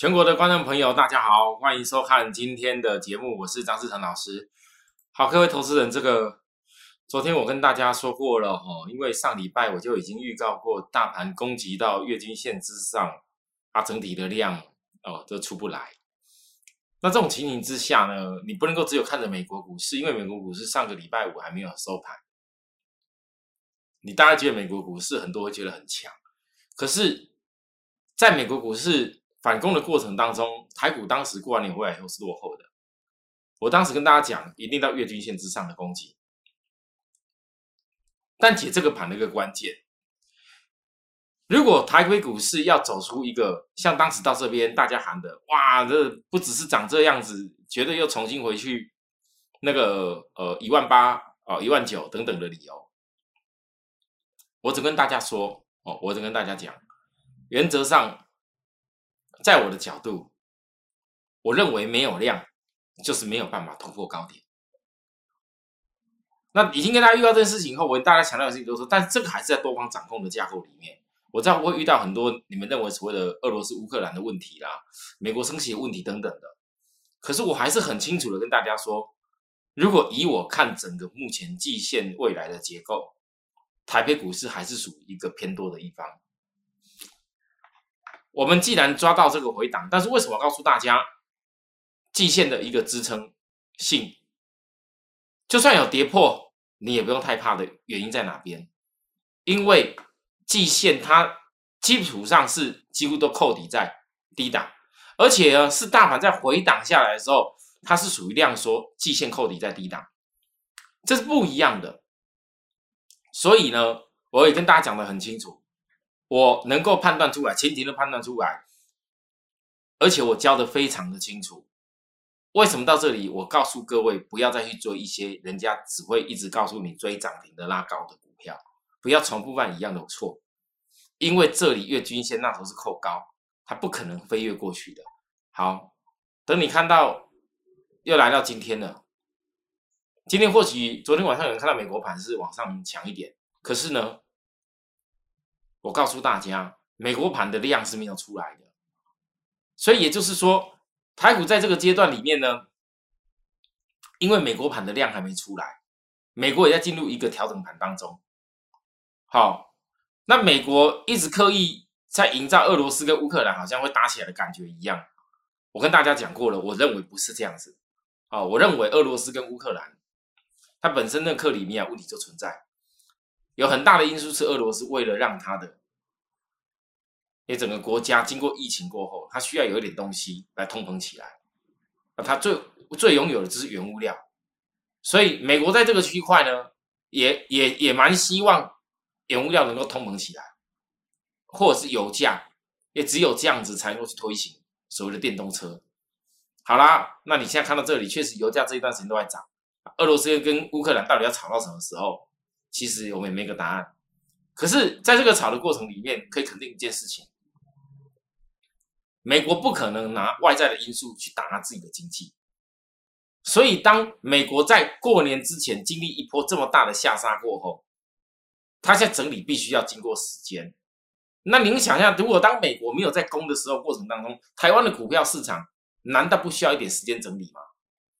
全国的观众朋友，大家好，欢迎收看今天的节目，我是张志成老师。好，各位投资人，这个昨天我跟大家说过了哦，因为上礼拜我就已经预告过，大盘攻击到月均线之上，它整体的量哦都出不来。那这种情形之下呢，你不能够只有看着美国股市，因为美国股市上个礼拜五还没有收盘。你大家觉得美国股市很多会觉得很强，可是在美国股市反攻的过程当中，台股当时过完年回来以后是落后的。我当时跟大家讲，一定到月均线之上的攻击。但解这个盘的一个关键，如果台北股市要走出一个像当时到这边大家喊的，哇，这不只是长这样子，绝对又重新回去那个呃一万八哦一万九等等的理由。我只跟大家说哦，我只跟大家讲，原则上，在我的角度，我认为没有量就是没有办法突破高点。那已经跟大家遇到这件事情以后，我跟大家强调的事情都是，但是这个还是在多方掌控的架构里面。我知道会遇到很多你们认为所谓的俄罗斯乌克兰的问题啦，美国升息的问题等等的，可是我还是很清楚的跟大家说，如果以我看整个目前季线未来的结构。台北股市还是属于一个偏多的一方。我们既然抓到这个回档，但是为什么告诉大家季线的一个支撑性，就算有跌破，你也不用太怕的原因在哪边？因为季线它基础上是几乎都扣底在低档，而且呢是大盘在回档下来的时候，它是属于量缩，季线扣底在低档，这是不一样的。所以呢，我也跟大家讲的很清楚，我能够判断出来，前提都判断出来，而且我教的非常的清楚。为什么到这里，我告诉各位不要再去追一些人家只会一直告诉你追涨停的拉高的股票，不要重复犯一样的错，因为这里月均线那头是扣高，它不可能飞跃过去的。好，等你看到又来到今天了。今天或许昨天晚上有人看到美国盘是往上强一点，可是呢，我告诉大家，美国盘的量是没有出来的，所以也就是说，台股在这个阶段里面呢，因为美国盘的量还没出来，美国也在进入一个调整盘当中。好，那美国一直刻意在营造俄罗斯跟乌克兰好像会打起来的感觉一样，我跟大家讲过了，我认为不是这样子。啊，我认为俄罗斯跟乌克兰。它本身的克里米亚问题就存在，有很大的因素是俄罗斯为了让它的，也整个国家经过疫情过后，它需要有一点东西来通膨起来，那，它最最拥有的就是原物料，所以美国在这个区块呢，也也也蛮希望原物料能够通膨起来，或者是油价，也只有这样子才能够去推行所谓的电动车。好啦，那你现在看到这里，确实油价这一段时间都在涨。俄罗斯跟乌克兰到底要吵到什么时候？其实我们也没个答案。可是，在这个吵的过程里面，可以肯定一件事情：美国不可能拿外在的因素去打压自己的经济。所以，当美国在过年之前经历一波这么大的下杀过后，它在整理必须要经过时间。那您想一下，如果当美国没有在攻的时候过程当中，台湾的股票市场难道不需要一点时间整理吗？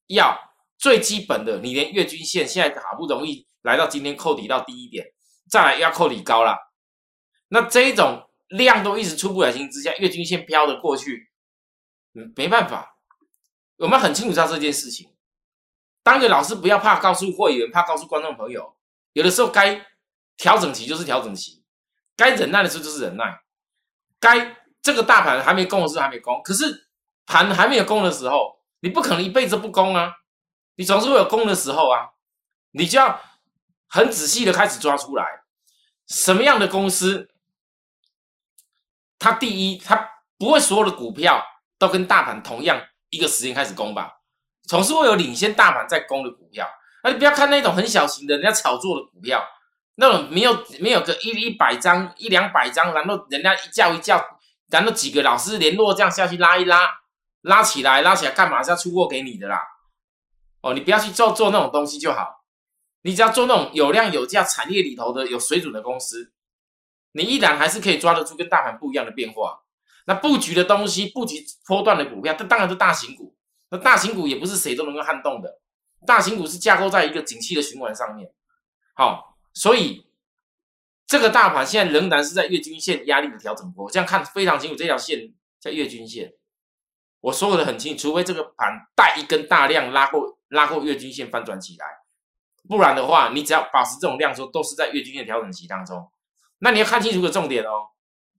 要。最基本的，你连月均线现在好不容易来到今天扣底到低一点，再来要扣底高了，那这一种量都一直出不来情之下，月均线飘的过去，嗯，没办法，我们很清楚知道这件事情。当个老师不要怕告诉会员，怕告诉观众朋友，有的时候该调整期就是调整期，该忍耐的时候就是忍耐，该这个大盘还没攻的时候还没攻，可是盘还没有攻的时候，你不可能一辈子不攻啊。你总是会有攻的时候啊，你就要很仔细的开始抓出来，什么样的公司，它第一，它不会所有的股票都跟大盘同样一个时间开始攻吧，总是会有领先大盘在攻的股票。那你不要看那种很小型的人家炒作的股票，那种没有没有个一一百张一两百张，然后人家一叫一叫，然后几个老师联络这样下去拉一拉，拉起来拉起来干嘛是要出货给你的啦？哦，你不要去做做那种东西就好，你只要做那种有量有价产业里头的有水准的公司，你依然还是可以抓得出跟大盘不一样的变化。那布局的东西，布局波段的股票，这当然是大型股。那大型股也不是谁都能够撼动的，大型股是架构在一个景气的循环上面。好，所以这个大盘现在仍然是在月均线压力的调整波，这样看非常清楚，这条线在月均线。我说的很清楚，除非这个盘带一根大量拉过拉过月均线翻转起来，不然的话，你只要保持这种量缩，都是在月均线调整期当中。那你要看清楚个重点哦，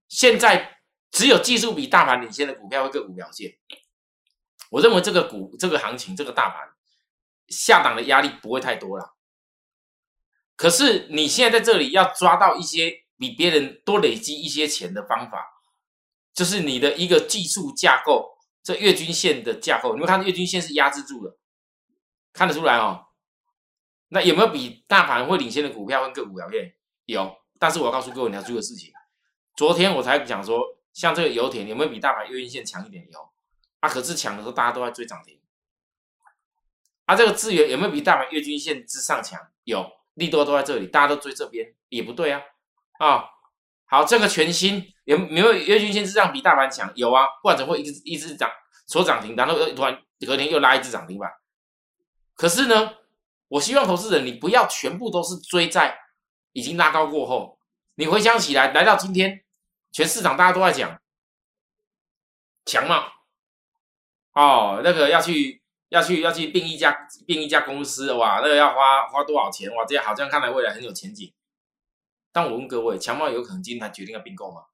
现在只有技术比大盘领先的股票会个股表现。我认为这个股这个行情这个大盘下档的压力不会太多了。可是你现在在这里要抓到一些比别人多累积一些钱的方法，就是你的一个技术架构，这月均线的架构，你们看月均线是压制住的，看得出来哦。那有没有比大盘会领先的股票跟个股表现？有。但是我要告诉各位你要注意的事情，昨天我才讲说，像这个油田有没有比大盘月均线强一点？有，啊，可是强的时候大家都在追涨停。啊，这个资源有没有比大盘月均线之上强？有，利多都在这里，大家都追这边，也不对啊。啊，好，这个全新有没有月均线之上比大盘强？有啊，不然怎么会一直一直涨，所涨停，然后又突然隔天又拉一只涨停板？可是呢，我希望投资人你不要全部都是追在。已经拉高过后，你回想起来，来到今天，全市场大家都在讲强嘛？哦，那个要去要去要去并一家并一家公司哇，那个要花花多少钱哇？这样好像看来未来很有前景。但我问各位，强茂有可能今天才决定要并购吗？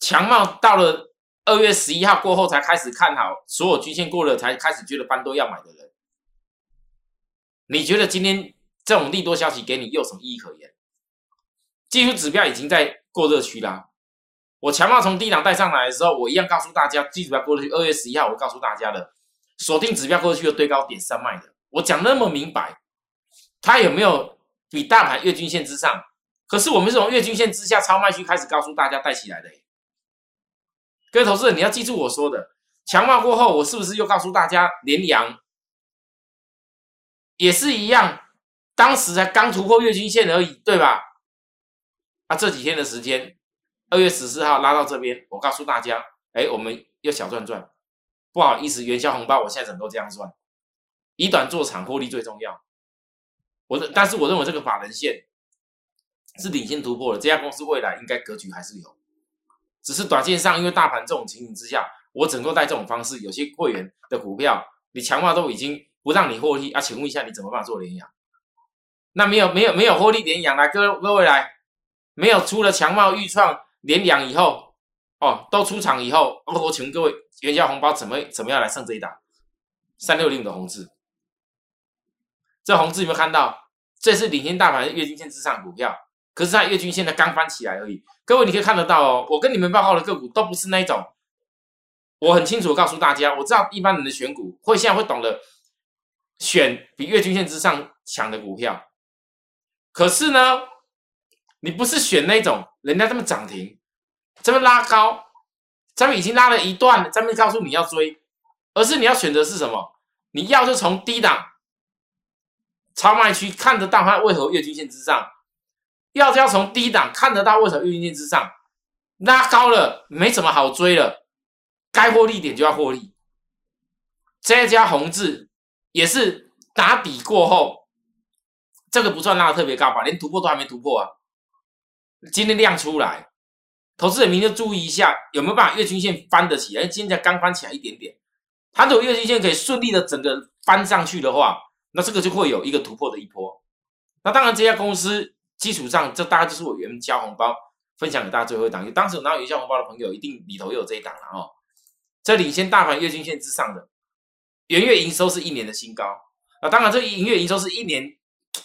强茂到了二月十一号过后才开始看好，所有均线过了才开始觉得翻多要买的人。你觉得今天这种利多消息给你又有什么意义可言？技术指标已经在过热区啦。我强茂从低档带上来的时候，我一样告诉大家，技术指标过热区。二月十一号，我告诉大家的，锁定指标过热区的堆高点上卖的。我讲那么明白，它有没有比大盘月均线之上？可是我们是从月均线之下超卖区开始告诉大家带起来的。各位投资人，你要记住我说的，强化过后，我是不是又告诉大家连阳？也是一样，当时才刚突破月均线而已，对吧？啊，这几天的时间，二月十四号拉到这边，我告诉大家，哎，我们又小赚赚。不好意思，元宵红包，我现在怎么都这样算，以短做长，获利最重要。我的，但是我认为这个法人线是领先突破的，这家公司未来应该格局还是有，只是短线上因为大盘这种情形之下，我整个带这种方式，有些会员的股票，你强化都已经。不让你获利啊？请问一下，你怎么办做连阳？那没有没有没有获利连阳来，各各位来，没有出了强茂预创连阳以后，哦，都出场以后，我请问各位，元宵红包怎么怎么样来上这一档？三六零的红字，这红字有没有看到？这是领先大盘月均线之上股票，可是它月均线才刚翻起来而已。各位你可以看得到哦，我跟你们报告的个股都不是那种，我很清楚告诉大家，我知道一般人的选股会现在会懂得。选比月均线之上强的股票，可是呢，你不是选那种人家这么涨停，这么拉高，咱们已经拉了一段，咱们告诉你要追，而是你要选择是什么？你要就从低档超卖区看得到它为何月均线之上，要要从低档看得到为什么月均线之上，拉高了没什么好追了，该获利点就要获利，这家红字。也是打底过后，这个不算拉的特别高吧，连突破都还没突破啊。今天量出来，投资人明就注意一下，有没有办法月均线翻得起来？今天才刚翻起来一点点，它如果月均线可以顺利的整个翻上去的话，那这个就会有一个突破的一波。那当然，这家公司基础上，这大概就是我原交红包分享给大家最后一档。当时有拿元宵红包的朋友，一定里头有这一档了哦。这领先大盘月均线之上的。元月营收是一年的新高啊！当然，这营月营收是一年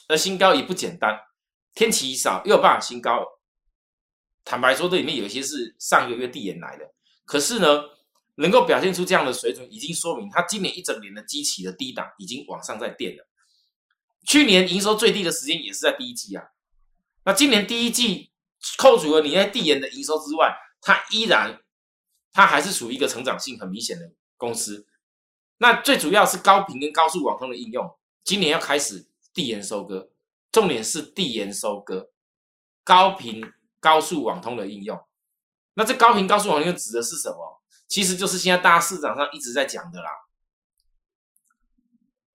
的新高也不简单。天齐少又有办法新高。坦白说，这里面有一些是上个月递延来的。可是呢，能够表现出这样的水准，已经说明它今年一整年的基期的低档已经往上在垫了。去年营收最低的时间也是在第一季啊。那今年第一季扣除了你在递延的营收之外，它依然它还是属于一个成长性很明显的公司。那最主要是高频跟高速网通的应用，今年要开始递延收割，重点是递延收割，高频高速网通的应用。那这高频高速网通指的是什么？其实就是现在大市场上一直在讲的啦，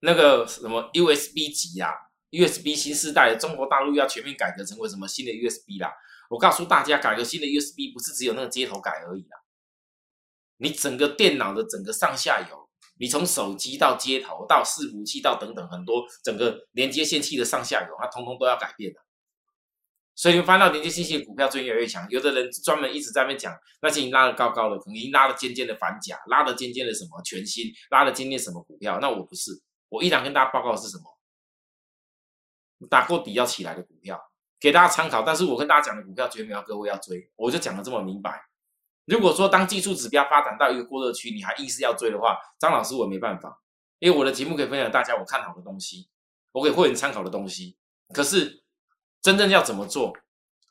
那个什么 USB 级啊，USB 新时代中国大陆要全面改革成为什么新的 USB 啦？我告诉大家，改革新的 USB 不是只有那个接头改而已啦，你整个电脑的整个上下游，你从手机到接头到伺服器到等等很多整个连接线器的上下游，它通通都要改变的。所以你们翻到连接信息的股票最近越来越强，有的人专门一直在那边讲，那些已经拉的高高的，可能已经拉了尖尖的反甲，拉了尖尖的什么全新，拉了尖尖什么股票，那我不是，我依然跟大家报告是什么？打过底要起来的股票，给大家参考。但是我跟大家讲的股票绝对没有各位要追，我就讲的这么明白。如果说当技术指标发展到一个过热区，你还硬是要追的话，张老师我没办法，因为我的节目可以分享大家我看好的东西，我给会员参考的东西，可是。真正要怎么做，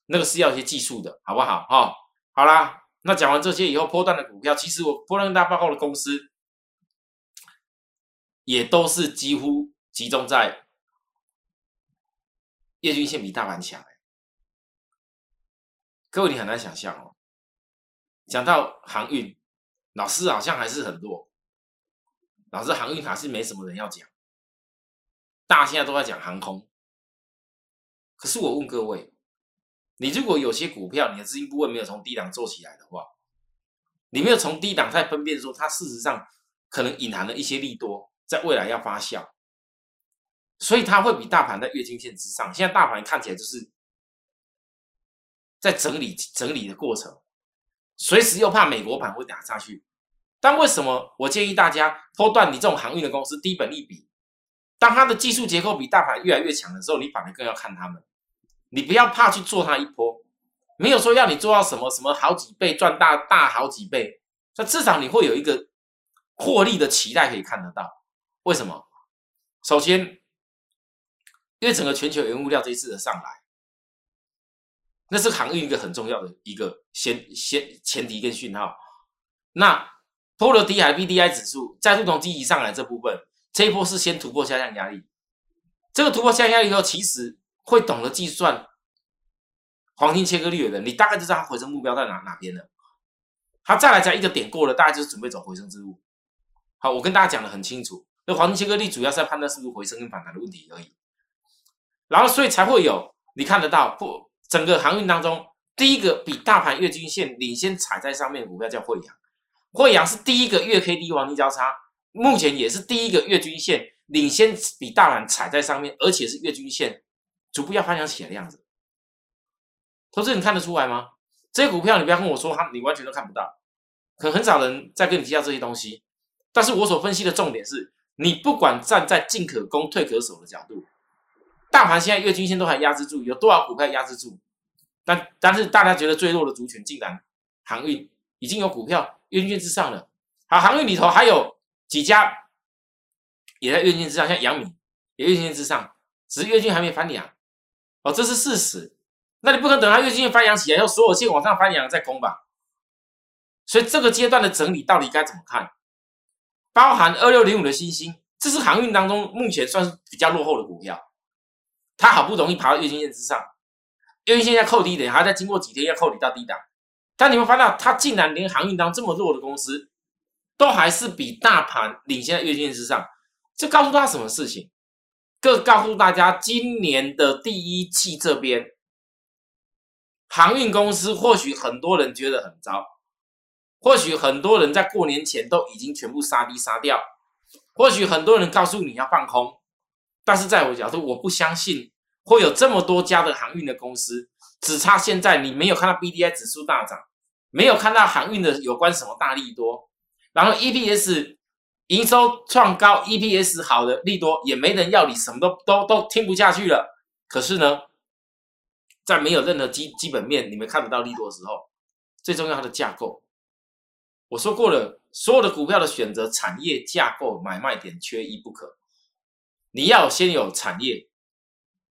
那个是要一些技术的，好不好？哈，好啦，那讲完这些以后，波段的股票，其实我波段大报告的公司，也都是几乎集中在月均线比大盘强。各位你很难想象哦，讲到航运，老师好像还是很弱，老师航运还是没什么人要讲，大家现在都在讲航空。可是我问各位，你如果有些股票你的资金部位没有从低档做起来的话，你没有从低档再分辨说它事实上可能隐含了一些利多，在未来要发酵，所以它会比大盘在月均线之上。现在大盘看起来就是在整理整理的过程，随时又怕美国盘会打下去。但为什么我建议大家拖断你这种航运的公司低本利比？当它的技术结构比大盘越来越强的时候，你反而更要看他们。你不要怕去做它一波，没有说要你做到什么什么好几倍赚大大好几倍，那至少你会有一个获利的期待可以看得到。为什么？首先，因为整个全球原物料这一次的上来，那是航运一个很重要的一个先先前提跟讯号。那波罗的海 B D I 指数再度从低级上来这部分。这一波是先突破下降压力，这个突破下降压力以后，其实会懂得计算黄金切割率的人，你大概就知道它回升目标在哪哪边了。它再来讲一个点过了，大概就是准备走回升之路。好，我跟大家讲的很清楚，那黄金切割率主要是在判断是不是回升跟反弹的问题而已。然后，所以才会有你看得到，不整个航运当中，第一个比大盘月均线领先踩在上面的股票叫惠阳，惠阳是第一个月 K D 黄金交叉。目前也是第一个月均线领先比大盘踩在上面，而且是月均线逐步要翻扬起来的样子。投资你看得出来吗？这些股票你不要跟我说它，你完全都看不到，可能很少人在跟你提到这些东西。但是我所分析的重点是，你不管站在进可攻退可守的角度，大盘现在月均线都还压制住，有多少股票压制住？但但是大家觉得最弱的族群竟然航运已经有股票月均线之上了。好，航运里头还有。几家也在月均之上，像杨米也月均之上，只是月均还没翻阳哦，这是事实。那你不可能等它月均线翻阳起来，要所有线往上翻阳再攻吧？所以这个阶段的整理到底该怎么看？包含二六零五的星星，这是航运当中目前算是比较落后的股票，它好不容易爬到月均线之上，月均线在扣低点，还在经过几天要扣你到低档，但你们发现它竟然连航运当这么弱的公司。都还是比大盘领先在月均线之上，这告诉大家什么事情？各告诉大家，今年的第一季这边，航运公司或许很多人觉得很糟，或许很多人在过年前都已经全部杀低杀掉，或许很多人告诉你要放空，但是在我角度，我不相信会有这么多家的航运的公司，只差现在你没有看到 B D I 指数大涨，没有看到航运的有关什么大利多。然后 EPS 营收创高，EPS 好的利多也没人要你，什么都都都听不下去了。可是呢，在没有任何基基本面你们看不到利多的时候，最重要它的架构，我说过了，所有的股票的选择产业架构买卖点缺一不可。你要先有产业，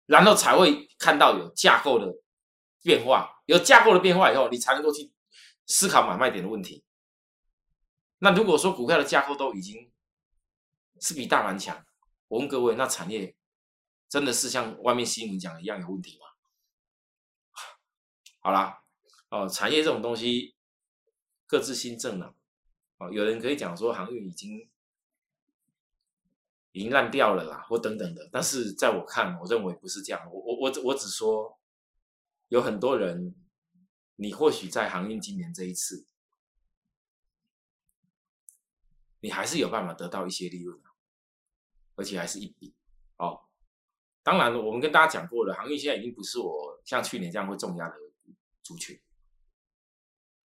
然后才会看到有架构的变化，有架构的变化以后，你才能够去思考买卖点的问题。那如果说股票的架构都已经是比大盘强，我问各位，那产业真的是像外面新闻讲的一样有问题吗？好啦，哦，产业这种东西各自新政了，哦，有人可以讲说航运已经已经烂掉了啦，或等等的，但是在我看，我认为不是这样，我我我我只说有很多人，你或许在航运今年这一次，你还是有办法得到一些利润，而且还是一笔哦。当然，我们跟大家讲过了，航运现在已经不是我像去年这样会重压的族群。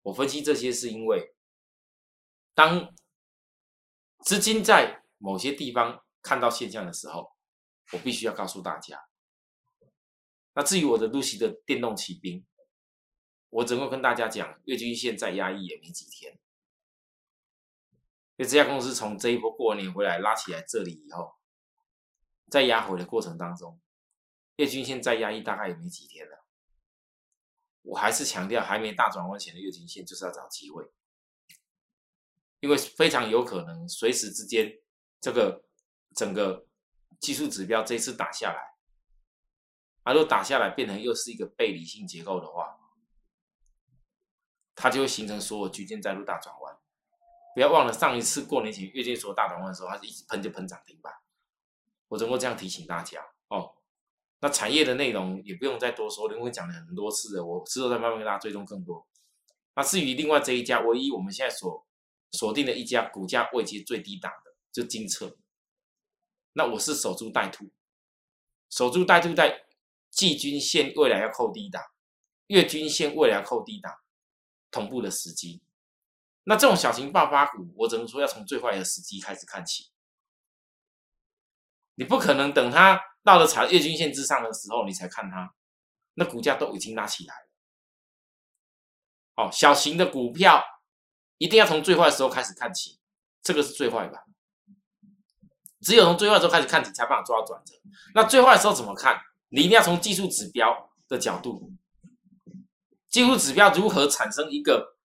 我分析这些是因为，当资金在某些地方看到现象的时候，我必须要告诉大家。那至于我的露西的电动骑兵，我只能跟大家讲，月均线再压抑也没几天，因为这家公司从这一波过年回来拉起来这里以后。在压回的过程当中，月均线再压抑大概也没几天了。我还是强调，还没大转弯前的月均线就是要找机会，因为非常有可能随时之间，这个整个技术指标这次打下来，啊，如果打下来变成又是一个背离性结构的话，它就会形成所有区间再度大转弯。不要忘了上一次过年前月线所大转弯的时候，它是一直喷就喷涨停板。我只能够这样提醒大家哦。那产业的内容也不用再多说，因为讲了很多次了。我之后再慢慢跟大家追踪更多。那至于另外这一家，唯一我们现在所锁定的一家股价位阶最低档的，就金策。那我是守株待兔，守株待兔在季均线未来要扣低档，月均线未来要扣低档，同步的时机。那这种小型爆发股，我只能说要从最坏的时机开始看起。你不可能等它到了踩月均线之上的时候，你才看它，那股价都已经拉起来了。哦，小型的股票一定要从最坏的时候开始看起，这个是最坏吧？只有从最坏的时候开始看起，才办法做到转折。那最坏的时候怎么看？你一定要从技术指标的角度，技术指标如何产生一个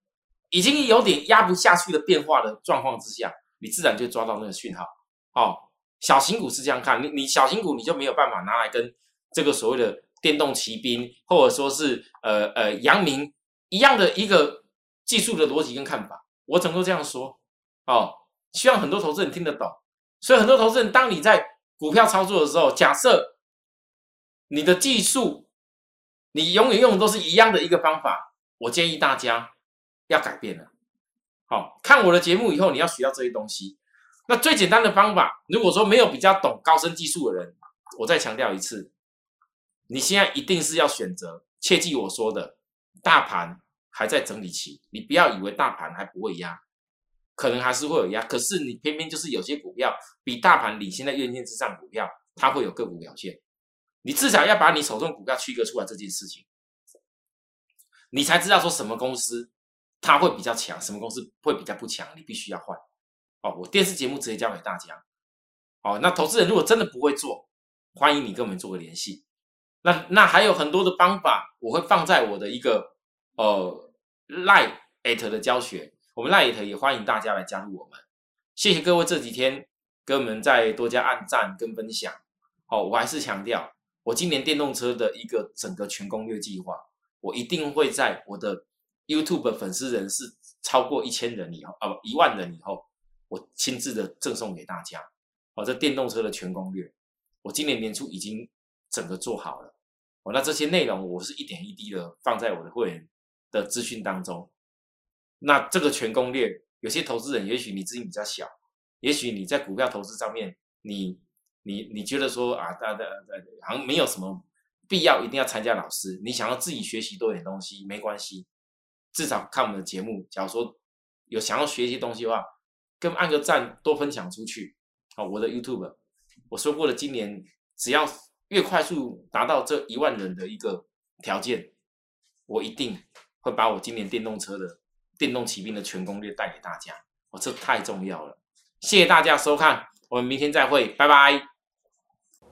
已经有点压不下去的变化的状况之下，你自然就抓到那个讯号。哦。小型股是这样看，你你小型股你就没有办法拿来跟这个所谓的电动骑兵，或者说是呃呃阳明一样的一个技术的逻辑跟看法。我怎么都这样说哦，希望很多投资人听得懂。所以很多投资人，当你在股票操作的时候，假设你的技术你永远用的都是一样的一个方法，我建议大家要改变了。好看我的节目以后，你要学到这些东西。那最简单的方法，如果说没有比较懂高深技术的人，我再强调一次，你现在一定是要选择，切记我说的，大盘还在整理期，你不要以为大盘还不会压，可能还是会有压，可是你偏偏就是有些股票比大盘领先在月线之上，股票它会有个股表现，你至少要把你手中股票区隔出来这件事情，你才知道说什么公司它会比较强，什么公司会比较不强，你必须要换。哦，我电视节目直接教给大家。哦，那投资人如果真的不会做，欢迎你跟我们做个联系。那那还有很多的方法，我会放在我的一个呃 Line at 的教学。我们 Line at 也欢迎大家来加入我们。谢谢各位这几天跟我们再多加按赞跟分享。哦，我还是强调，我今年电动车的一个整个全攻略计划，我一定会在我的 YouTube 粉丝人是超过一千人以后，啊不一万人以后。我亲自的赠送给大家，哦，这电动车的全攻略，我今年年初已经整个做好了，哦，那这些内容我是一点一滴的放在我的会员的资讯当中。那这个全攻略，有些投资人也许你资金比较小，也许你在股票投资上面，你你你觉得说啊，大家好像没有什么必要一定要参加老师，你想要自己学习多点东西没关系，至少看我们的节目，假如说有想要学习东西的话。跟按个赞，多分享出去。好，我的 YouTube，我说过了，今年只要越快速达到这一万人的一个条件，我一定会把我今年电动车的电动骑兵的全攻略带给大家。哦，这太重要了。谢谢大家收看，我们明天再会，拜拜。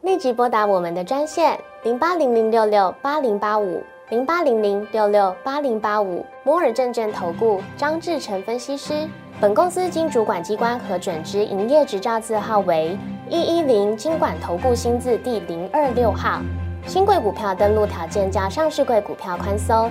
立即拨打我们的专线零八零零六六八零八五零八零零六六八零八五摩尔证券投顾张志成分析师。本公司经主管机关核准之营业执照字号为一一零金管投顾新字第零二六号。新贵股票登录条件较上市贵股票宽松，